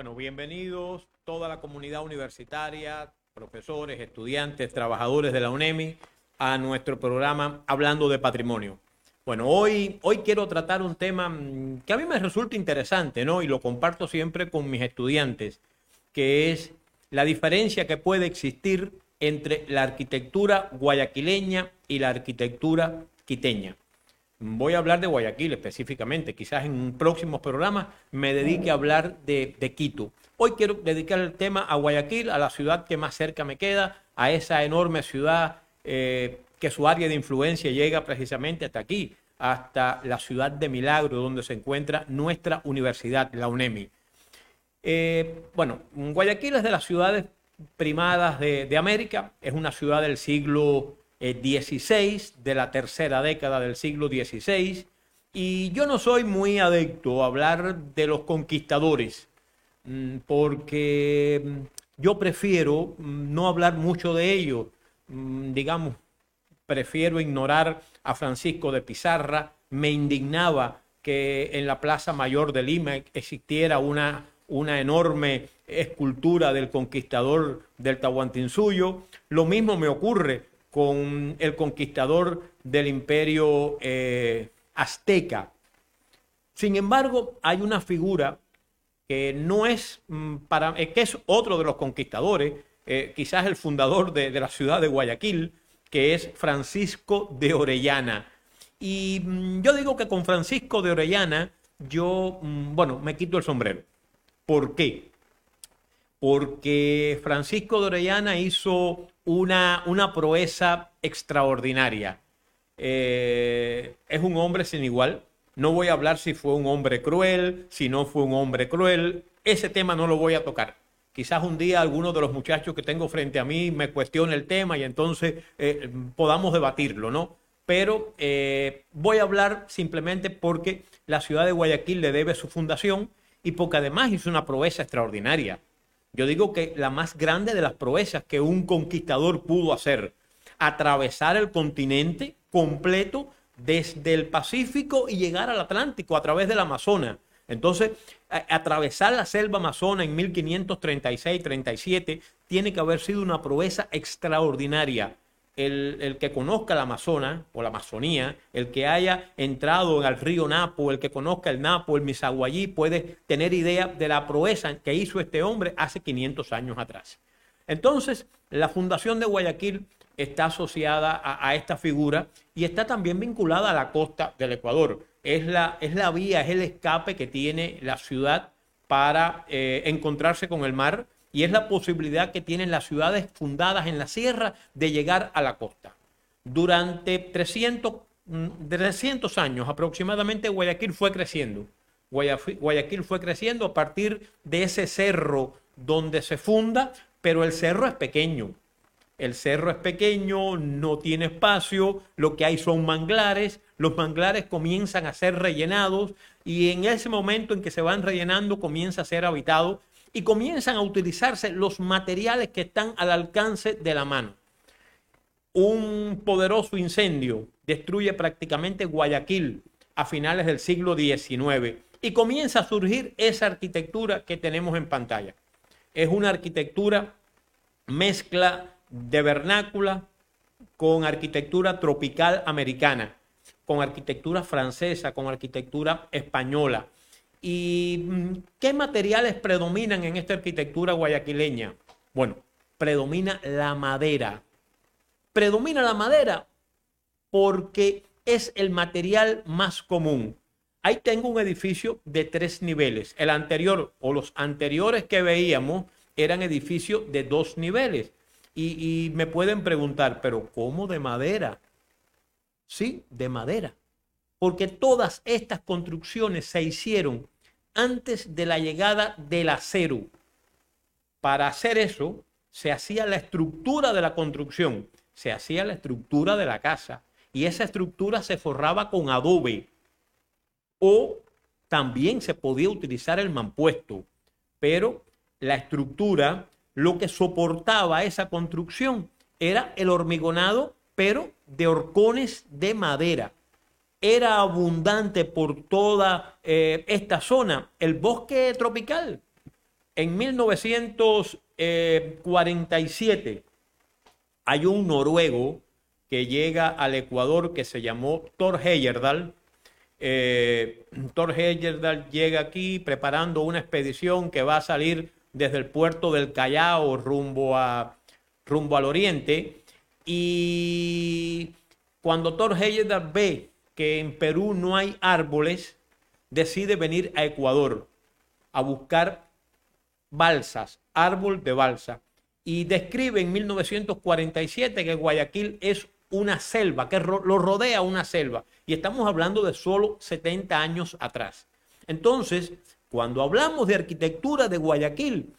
Bueno, bienvenidos toda la comunidad universitaria, profesores, estudiantes, trabajadores de la UNEMI a nuestro programa Hablando de Patrimonio. Bueno, hoy, hoy quiero tratar un tema mm, que a mí me resulta interesante, ¿no? Y lo comparto siempre con mis estudiantes, que es la diferencia que puede existir entre la arquitectura guayaquileña y la arquitectura quiteña. Voy a hablar de Guayaquil específicamente, quizás en un próximo programa me dedique a hablar de, de, Quito. Hoy quiero dedicar el tema a Guayaquil, a la ciudad que más cerca me queda, a esa enorme ciudad eh, que su área de influencia llega precisamente hasta aquí, hasta la ciudad de Milagro, donde se encuentra nuestra universidad, la UNEMI. Eh, bueno, Guayaquil es de las ciudades primadas de, de América, es una ciudad del siglo XVI, de la tercera década del siglo XVI, y yo no soy muy adepto a hablar de los conquistadores, mm, porque mm, yo prefiero mm, no hablar mucho de ellos, digamos, prefiero ignorar a Francisco de Pizarra, me indignaba que en la Plaza Mayor de Lima existiera una, una enorme escultura del conquistador del Tahuantinsuyo. Lo mismo me ocurre con el conquistador del imperio eh, azteca. Sin embargo, hay una figura que no es mm, para, eh, que es otro de los conquistadores, eh, quizás el fundador de, de, la ciudad de Guayaquil, que es Francisco de Orellana. Y mm, yo digo que con Francisco de Orellana, yo, mm, bueno, me quito el sombrero. ¿Por qué? Porque Francisco de Orellana hizo una, una proeza extraordinaria. Eh, es un hombre sin igual. No voy a hablar si fue un hombre cruel, si no fue un hombre cruel. Ese tema no lo voy a tocar. Quizás un día alguno de los muchachos que tengo frente a mí me cuestione el tema y entonces eh, podamos debatirlo, ¿no? Pero eh, voy a hablar simplemente porque la ciudad de Guayaquil le debe su fundación y porque además hizo una proeza extraordinaria. Yo digo que la más grande de las proezas que un conquistador pudo hacer, atravesar el continente completo desde el Pacífico y llegar al Atlántico a través del Amazonas. Entonces, atravesar la selva amazona en 1536-37 tiene que haber sido una proeza extraordinaria el, que conozca la Amazona o la Amazonía, el que haya entrado al río Napo, el que conozca el Napo, el Misaguayí, puede tener idea de la proeza que hizo este hombre hace 500 años atrás. Entonces, la fundación de Guayaquil está asociada a, esta figura y está también vinculada a la costa del Ecuador. Es la, es la vía, es el escape que tiene la ciudad para eh, encontrarse con el mar y es la posibilidad que tienen las ciudades fundadas en la sierra de llegar a la costa. Durante 300, 300 mm, años aproximadamente Guayaquil fue creciendo. Guayaquil fue creciendo a partir de ese cerro donde se funda, pero el cerro es pequeño. El cerro es pequeño, no tiene espacio, lo que hay son manglares, los manglares comienzan a ser rellenados y en ese momento en que se van rellenando comienza a ser habitado y comienzan a utilizarse los materiales que están al alcance de la mano. Un poderoso incendio destruye prácticamente Guayaquil a finales del siglo XIX y comienza a surgir esa arquitectura que tenemos en pantalla. Es una arquitectura mezcla de vernácula con arquitectura tropical americana, con arquitectura francesa, con arquitectura española ¿Y mm, qué materiales predominan en esta arquitectura guayaquileña? Bueno, predomina la madera. Predomina la madera porque es el material más común. Ahí tengo un edificio de tres niveles. El anterior o los anteriores que veíamos eran edificios de dos niveles. Y, y me pueden preguntar, pero ¿cómo de madera? Sí, de madera porque todas estas construcciones se hicieron antes de la llegada del acero. Para hacer eso, se hacía la estructura de la construcción, se hacía la estructura de la casa, y esa estructura se forraba con adobe. O también se podía utilizar el mampuesto, pero la estructura, lo que soportaba esa construcción era el hormigonado, pero de horcones de madera era abundante por toda eh, esta zona, el bosque tropical. En 1947 hay un noruego que llega al Ecuador que se llamó Thor Heyerdahl. Eh, Thor Heyerdahl llega aquí preparando una expedición que va a salir desde el puerto del Callao rumbo, a, rumbo al oriente. Y cuando Thor Heyerdahl ve que en Perú no hay árboles, decide venir a Ecuador a buscar balsas, árbol de balsa. Y describe en 1947 que Guayaquil es una selva, que lo rodea una selva. Y estamos hablando de solo 70 años atrás. Entonces, cuando hablamos de arquitectura de Guayaquil,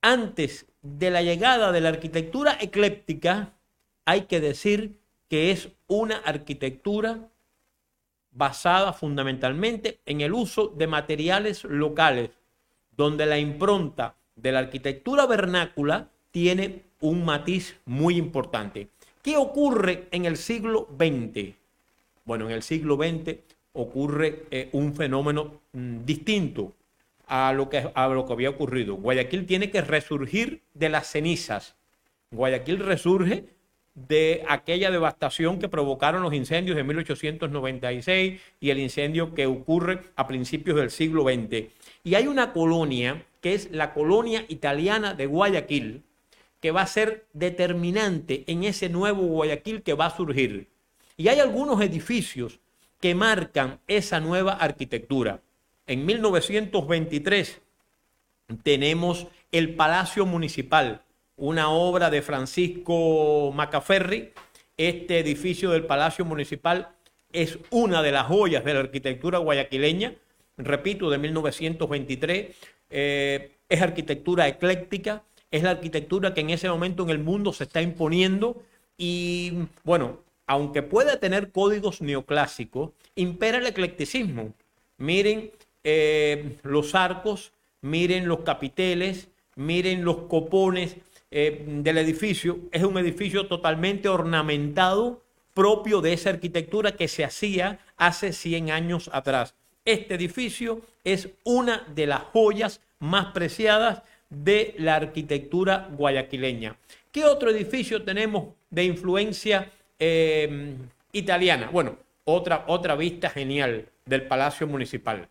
antes de la llegada de la arquitectura ecléptica, hay que decir que es una arquitectura basada fundamentalmente en el uso de materiales locales, donde la impronta de la arquitectura vernácula tiene un matiz muy importante. ¿Qué ocurre en el siglo XX? Bueno, en el siglo XX ocurre eh, un fenómeno mm, distinto a lo, que, a lo que había ocurrido. Guayaquil tiene que resurgir de las cenizas. Guayaquil resurge de aquella devastación que provocaron los incendios de 1896 y el incendio que ocurre a principios del siglo XX. Y hay una colonia, que es la colonia italiana de Guayaquil, que va a ser determinante en ese nuevo Guayaquil que va a surgir. Y hay algunos edificios que marcan esa nueva arquitectura. En 1923 tenemos el Palacio Municipal, una obra de Francisco Macaferri. Este edificio del Palacio Municipal es una de las joyas de la arquitectura guayaquileña, repito, de 1923. Eh, es arquitectura ecléctica, es la arquitectura que en ese momento en el mundo se está imponiendo y bueno, aunque pueda tener códigos neoclásicos, impera el eclecticismo. Miren eh, los arcos, miren los capiteles, miren los copones eh, del edificio. Es un edificio totalmente ornamentado, propio de esa arquitectura que se hacía hace 100 años atrás. Este edificio es una de las joyas más preciadas de la arquitectura guayaquileña. ¿Qué otro edificio tenemos de influencia eh, italiana? Bueno, otra, otra vista genial del Palacio Municipal.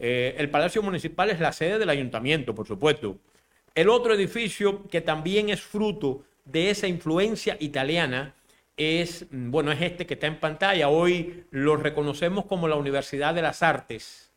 Eh, el Palacio Municipal es la sede del ayuntamiento, por supuesto. El otro edificio que también es fruto de esa influencia italiana es, bueno, es este que está en pantalla. Hoy lo reconocemos como la Universidad de las Artes,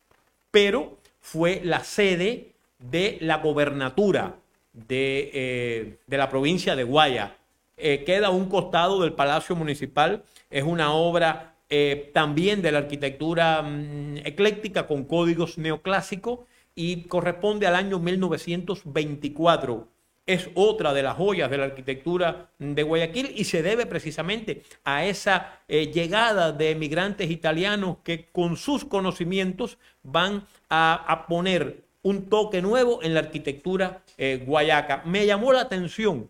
pero fue la sede de la gobernatura de, eh, la provincia de Guaya. Eh, queda a un costado del Palacio Municipal. Es una obra eh, también de la arquitectura mm, ecléctica con códigos neoclásicos y corresponde al año 1924. Es otra de las joyas de la arquitectura de Guayaquil y se debe precisamente a esa llegada de emigrantes italianos que con sus conocimientos van a, a poner un toque nuevo en la arquitectura eh, guayaca. Me llamó la atención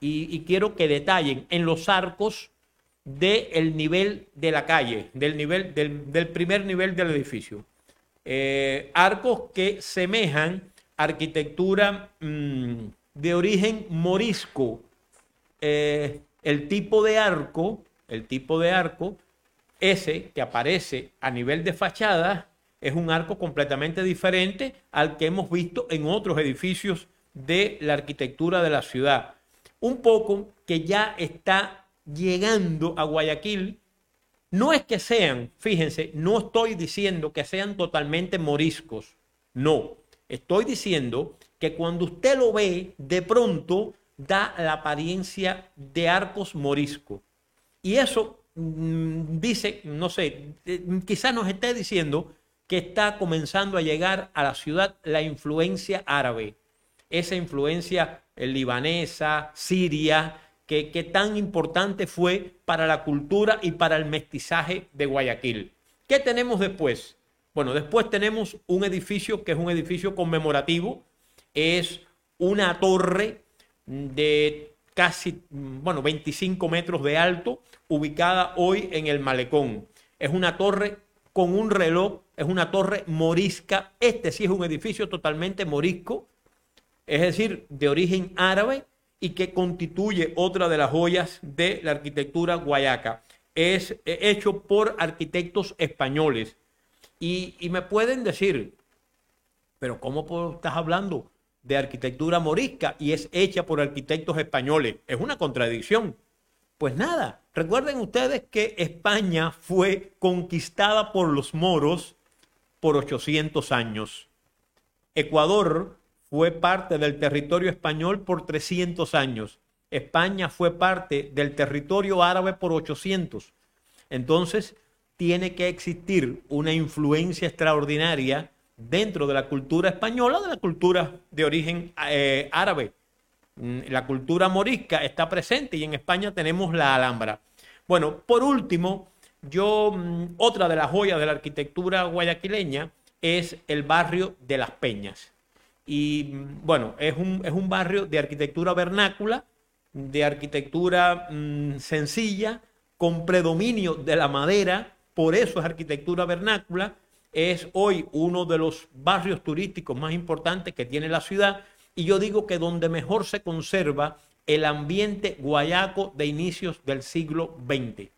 y, quiero que detallen en los arcos del nivel de la calle, del, nivel, del, primer nivel del edificio. Eh, arcos que semejan arquitectura mm, de origen morisco. Eh, el tipo de arco, el tipo de arco, ese que aparece a nivel de fachada, es un arco completamente diferente al que hemos visto en otros edificios de la arquitectura de la ciudad. Un poco que ya está llegando a Guayaquil. No es que sean, fíjense, no estoy diciendo que sean totalmente moriscos. No, estoy diciendo que cuando usted lo ve, de pronto da la apariencia de arcos moriscos. Y eso mm, dice, no sé, eh, quizás nos esté diciendo que está comenzando a llegar a la ciudad la influencia árabe, esa influencia libanesa, siria, que, tan importante fue para la cultura y para el mestizaje de Guayaquil. ¿Qué tenemos después? Bueno, después tenemos un edificio que es un edificio conmemorativo, es una torre de casi, bueno, 25 metros de alto, ubicada hoy en el malecón. Es una torre con un reloj, es una torre morisca. Este sí es un edificio totalmente morisco, es decir, de origen árabe y que constituye otra de las joyas de la arquitectura guayaca. Es eh, hecho por arquitectos españoles. Y, y me pueden decir, pero ¿cómo estás hablando de arquitectura morisca y es hecha por arquitectos españoles? Es una contradicción. Pues nada, recuerden ustedes que España fue conquistada por los moros por 800 años. Ecuador fue parte del territorio español por 300 años. España fue parte del territorio árabe por 800. Entonces, tiene que existir una influencia extraordinaria dentro de la cultura española, de la cultura de origen eh, árabe. Mm, la cultura morisca está presente y en España tenemos la Alhambra. Bueno, por último, yo, mm, otra de las joyas de la arquitectura guayaquileña es el barrio de Las Peñas. Y mm, bueno, es un, es un barrio de arquitectura vernácula, de arquitectura sencilla, con predominio de la madera, por eso es arquitectura vernácula. Es hoy uno de los barrios turísticos más importantes que tiene la ciudad y yo digo que donde mejor se conserva el ambiente guayaco de inicios del siglo XX.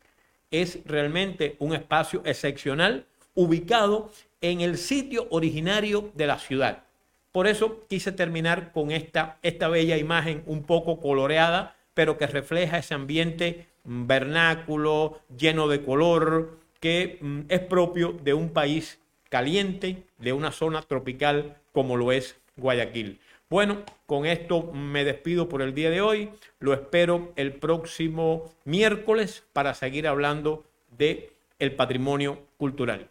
Es realmente un espacio excepcional ubicado en el sitio originario de la ciudad. Por eso quise terminar con esta, esta bella imagen un poco coloreada, pero que refleja ese ambiente vernáculo, lleno de color, que mm, es propio de un país caliente, de una zona tropical como lo es Guayaquil. Bueno, con esto me despido por el día de hoy. Lo espero el próximo miércoles para seguir hablando de el patrimonio cultural.